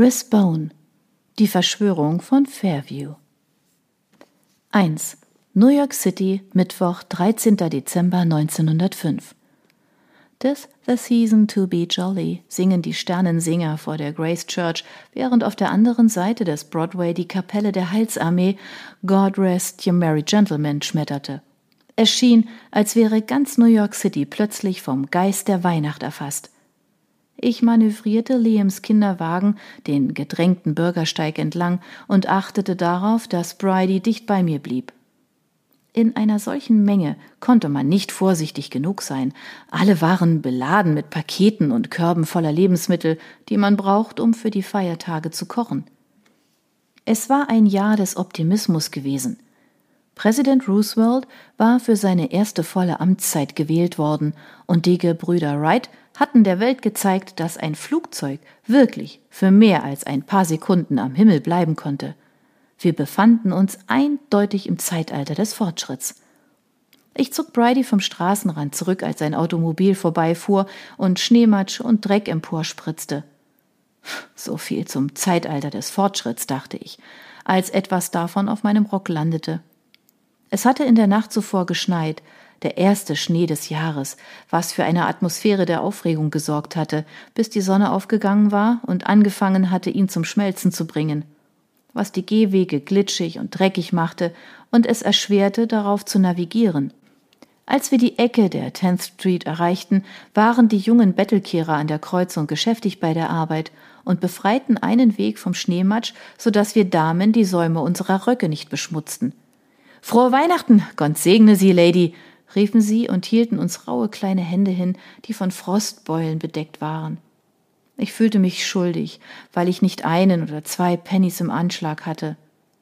Risbone Die Verschwörung von Fairview 1. New York City, Mittwoch, 13. Dezember 1905 Tis the season to be jolly, singen die Sternensinger vor der Grace Church, während auf der anderen Seite des Broadway die Kapelle der Heilsarmee God rest you merry gentlemen schmetterte. Es schien, als wäre ganz New York City plötzlich vom Geist der Weihnacht erfasst. Ich manövrierte Liams Kinderwagen den gedrängten Bürgersteig entlang und achtete darauf, dass Bridie dicht bei mir blieb. In einer solchen Menge konnte man nicht vorsichtig genug sein. Alle waren beladen mit Paketen und Körben voller Lebensmittel, die man braucht, um für die Feiertage zu kochen. Es war ein Jahr des Optimismus gewesen. Präsident Roosevelt war für seine erste volle Amtszeit gewählt worden, und die Gebrüder Wright hatten der Welt gezeigt, dass ein Flugzeug wirklich für mehr als ein paar Sekunden am Himmel bleiben konnte. Wir befanden uns eindeutig im Zeitalter des Fortschritts. Ich zog Bridie vom Straßenrand zurück, als sein Automobil vorbeifuhr und Schneematsch und Dreck emporspritzte. So viel zum Zeitalter des Fortschritts, dachte ich, als etwas davon auf meinem Rock landete. Es hatte in der Nacht zuvor geschneit, der erste Schnee des Jahres, was für eine Atmosphäre der Aufregung gesorgt hatte, bis die Sonne aufgegangen war und angefangen hatte, ihn zum Schmelzen zu bringen was die Gehwege glitschig und dreckig machte und es erschwerte, darauf zu navigieren. Als wir die Ecke der 10th Street erreichten, waren die jungen Bettelkehrer an der Kreuzung geschäftig bei der Arbeit und befreiten einen Weg vom Schneematsch, so dass wir Damen die Säume unserer Röcke nicht beschmutzten. Frohe Weihnachten, Gott segne Sie, Lady, riefen sie und hielten uns raue kleine Hände hin, die von Frostbeulen bedeckt waren. Ich fühlte mich schuldig, weil ich nicht einen oder zwei Pennies im Anschlag hatte.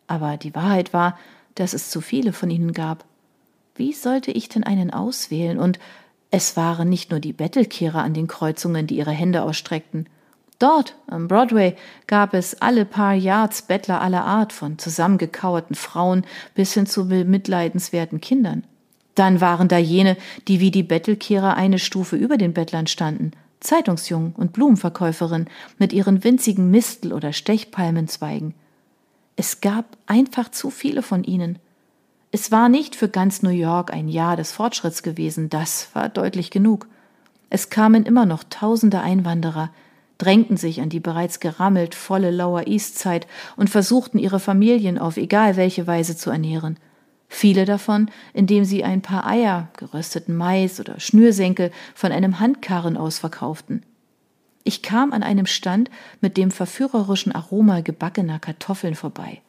Aber die Wahrheit war, dass es zu viele von ihnen gab. Wie sollte ich denn einen auswählen? Und es waren nicht nur die Bettelkehrer an den Kreuzungen, die ihre Hände ausstreckten. Dort, am Broadway, gab es alle paar Yards Bettler aller Art, von zusammengekauerten Frauen bis hin zu mitleidenswerten Kindern. Dann waren da jene, die wie die Bettelkehrer eine Stufe über den Bettlern standen, Zeitungsjungen und Blumenverkäuferin mit ihren winzigen Mistel- oder Stechpalmenzweigen. Es gab einfach zu viele von ihnen. Es war nicht für ganz New York ein Jahr des Fortschritts gewesen, das war deutlich genug. Es kamen immer noch tausende Einwanderer, drängten sich an die bereits gerammelt volle Lower East Side und versuchten ihre Familien auf egal welche Weise zu ernähren viele davon, indem sie ein paar Eier, gerösteten Mais oder Schnürsenkel von einem Handkarren aus verkauften. Ich kam an einem Stand mit dem verführerischen Aroma gebackener Kartoffeln vorbei.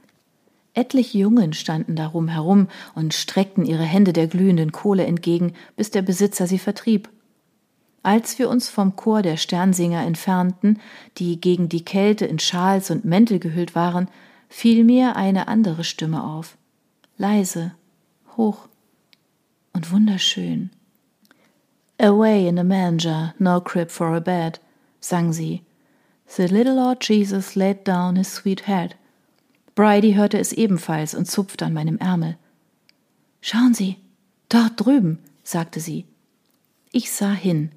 Etliche Jungen standen darum herum und streckten ihre Hände der glühenden Kohle entgegen, bis der Besitzer sie vertrieb. Als wir uns vom Chor der Sternsinger entfernten, die gegen die Kälte in Schals und Mäntel gehüllt waren, fiel mir eine andere Stimme auf leise, hoch und wunderschön. Away in a manger, no crib for a bed, sang sie. The little Lord Jesus laid down his sweet head. Bridie hörte es ebenfalls und zupfte an meinem Ärmel. Schauen Sie, dort drüben, sagte sie. Ich sah hin.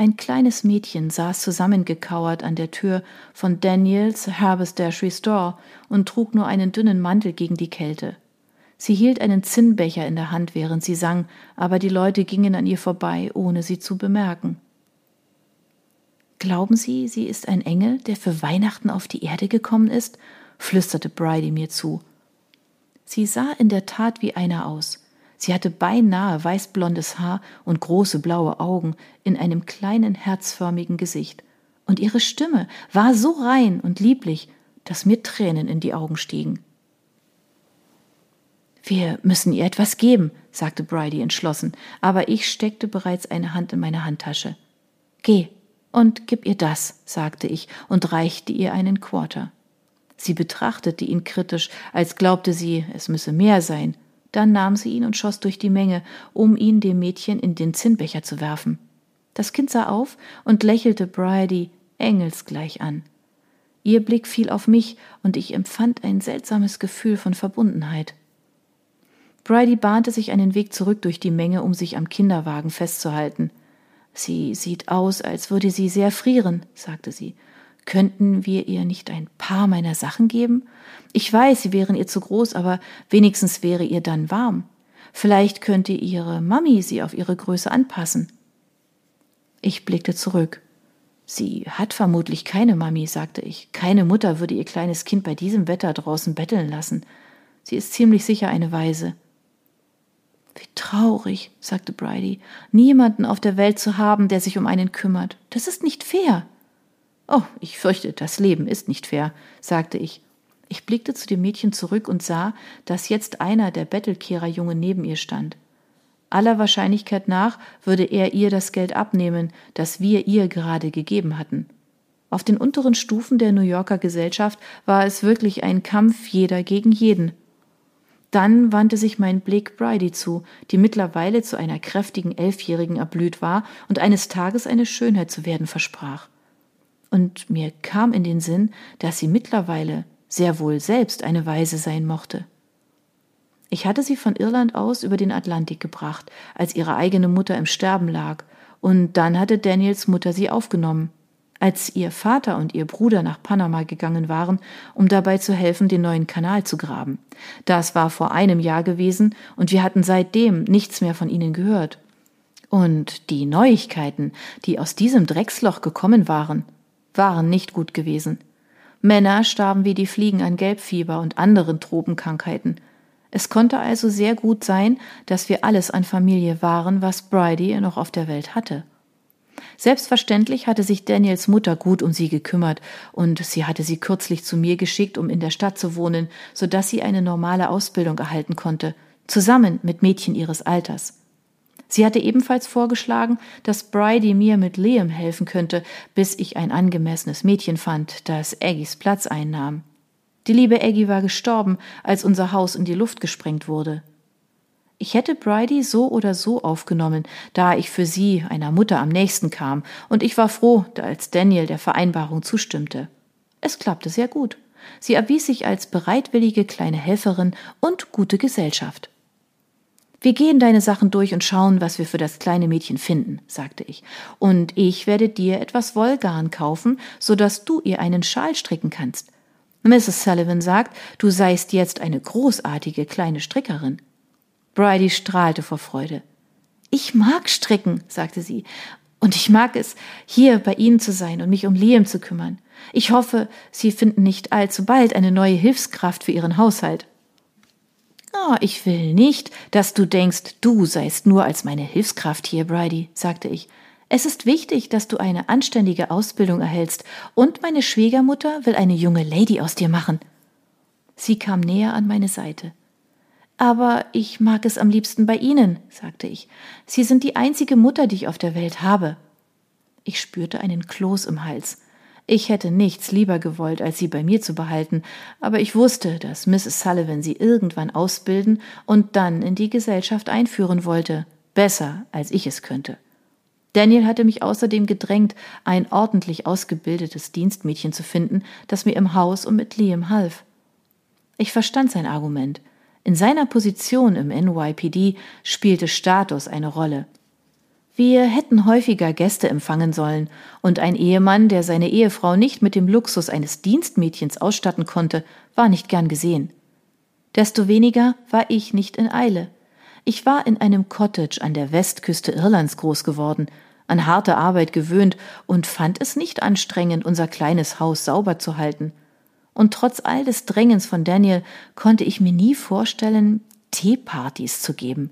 Ein kleines Mädchen saß zusammengekauert an der Tür von Daniels Haberdashery Store und trug nur einen dünnen Mantel gegen die Kälte. Sie hielt einen Zinnbecher in der Hand, während sie sang, aber die Leute gingen an ihr vorbei, ohne sie zu bemerken. Glauben Sie, sie ist ein Engel, der für Weihnachten auf die Erde gekommen ist? flüsterte Bridie mir zu. Sie sah in der Tat wie einer aus. Sie hatte beinahe weißblondes Haar und große blaue Augen in einem kleinen herzförmigen Gesicht. Und ihre Stimme war so rein und lieblich, dass mir Tränen in die Augen stiegen. Wir müssen ihr etwas geben, sagte Bridie entschlossen, aber ich steckte bereits eine Hand in meine Handtasche. Geh und gib ihr das, sagte ich und reichte ihr einen Quarter. Sie betrachtete ihn kritisch, als glaubte sie, es müsse mehr sein. Dann nahm sie ihn und schoss durch die Menge, um ihn dem Mädchen in den Zinnbecher zu werfen. Das Kind sah auf und lächelte Bridie engelsgleich an. Ihr Blick fiel auf mich, und ich empfand ein seltsames Gefühl von Verbundenheit. Bridie bahnte sich einen Weg zurück durch die Menge, um sich am Kinderwagen festzuhalten. Sie sieht aus, als würde sie sehr frieren, sagte sie. Könnten wir ihr nicht ein paar meiner Sachen geben? Ich weiß, sie wären ihr zu groß, aber wenigstens wäre ihr dann warm. Vielleicht könnte ihre Mami sie auf ihre Größe anpassen. Ich blickte zurück. Sie hat vermutlich keine Mami, sagte ich. Keine Mutter würde ihr kleines Kind bei diesem Wetter draußen betteln lassen. Sie ist ziemlich sicher eine Weise. Wie traurig, sagte Bridie, niemanden auf der Welt zu haben, der sich um einen kümmert. Das ist nicht fair. Oh, ich fürchte, das Leben ist nicht fair, sagte ich. Ich blickte zu dem Mädchen zurück und sah, dass jetzt einer der Bettelkehrerjunge neben ihr stand. Aller Wahrscheinlichkeit nach würde er ihr das Geld abnehmen, das wir ihr gerade gegeben hatten. Auf den unteren Stufen der New Yorker Gesellschaft war es wirklich ein Kampf jeder gegen jeden. Dann wandte sich mein Blick Bridie zu, die mittlerweile zu einer kräftigen Elfjährigen erblüht war und eines Tages eine Schönheit zu werden versprach. Und mir kam in den Sinn, dass sie mittlerweile sehr wohl selbst eine Weise sein mochte. Ich hatte sie von Irland aus über den Atlantik gebracht, als ihre eigene Mutter im Sterben lag, und dann hatte Daniels Mutter sie aufgenommen als ihr Vater und ihr Bruder nach Panama gegangen waren, um dabei zu helfen, den neuen Kanal zu graben. Das war vor einem Jahr gewesen, und wir hatten seitdem nichts mehr von ihnen gehört. Und die Neuigkeiten, die aus diesem Drecksloch gekommen waren, waren nicht gut gewesen. Männer starben wie die Fliegen an Gelbfieber und anderen Tropenkrankheiten. Es konnte also sehr gut sein, dass wir alles an Familie waren, was Bridie noch auf der Welt hatte. Selbstverständlich hatte sich Daniels Mutter gut um sie gekümmert, und sie hatte sie kürzlich zu mir geschickt, um in der Stadt zu wohnen, so dass sie eine normale Ausbildung erhalten konnte, zusammen mit Mädchen ihres Alters. Sie hatte ebenfalls vorgeschlagen, dass Bridie mir mit Liam helfen könnte, bis ich ein angemessenes Mädchen fand, das Aggies Platz einnahm. Die liebe Aggie war gestorben, als unser Haus in die Luft gesprengt wurde. Ich hätte Bridie so oder so aufgenommen, da ich für sie, einer Mutter, am nächsten kam, und ich war froh, als Daniel der Vereinbarung zustimmte. Es klappte sehr gut. Sie erwies sich als bereitwillige kleine Helferin und gute Gesellschaft. Wir gehen deine Sachen durch und schauen, was wir für das kleine Mädchen finden, sagte ich. Und ich werde dir etwas Wollgarn kaufen, so dass du ihr einen Schal stricken kannst. Mrs. Sullivan sagt, du seist jetzt eine großartige kleine Strickerin. Bridie strahlte vor Freude. Ich mag stricken, sagte sie, und ich mag es, hier bei Ihnen zu sein und mich um Liam zu kümmern. Ich hoffe, Sie finden nicht allzu bald eine neue Hilfskraft für Ihren Haushalt. Oh, ich will nicht, dass du denkst, du seist nur als meine Hilfskraft hier, Bridie, sagte ich. Es ist wichtig, dass du eine anständige Ausbildung erhältst, und meine Schwiegermutter will eine junge Lady aus dir machen. Sie kam näher an meine Seite. Aber ich mag es am liebsten bei Ihnen, sagte ich. Sie sind die einzige Mutter, die ich auf der Welt habe. Ich spürte einen Kloß im Hals. Ich hätte nichts lieber gewollt, als sie bei mir zu behalten, aber ich wusste, dass Mrs. Sullivan sie irgendwann ausbilden und dann in die Gesellschaft einführen wollte, besser als ich es könnte. Daniel hatte mich außerdem gedrängt, ein ordentlich ausgebildetes Dienstmädchen zu finden, das mir im Haus und mit Liam half. Ich verstand sein Argument. In seiner Position im NYPD spielte Status eine Rolle. Wir hätten häufiger Gäste empfangen sollen, und ein Ehemann, der seine Ehefrau nicht mit dem Luxus eines Dienstmädchens ausstatten konnte, war nicht gern gesehen. Desto weniger war ich nicht in Eile. Ich war in einem Cottage an der Westküste Irlands groß geworden, an harte Arbeit gewöhnt und fand es nicht anstrengend, unser kleines Haus sauber zu halten – und trotz all des Drängens von Daniel konnte ich mir nie vorstellen, Teepartys zu geben.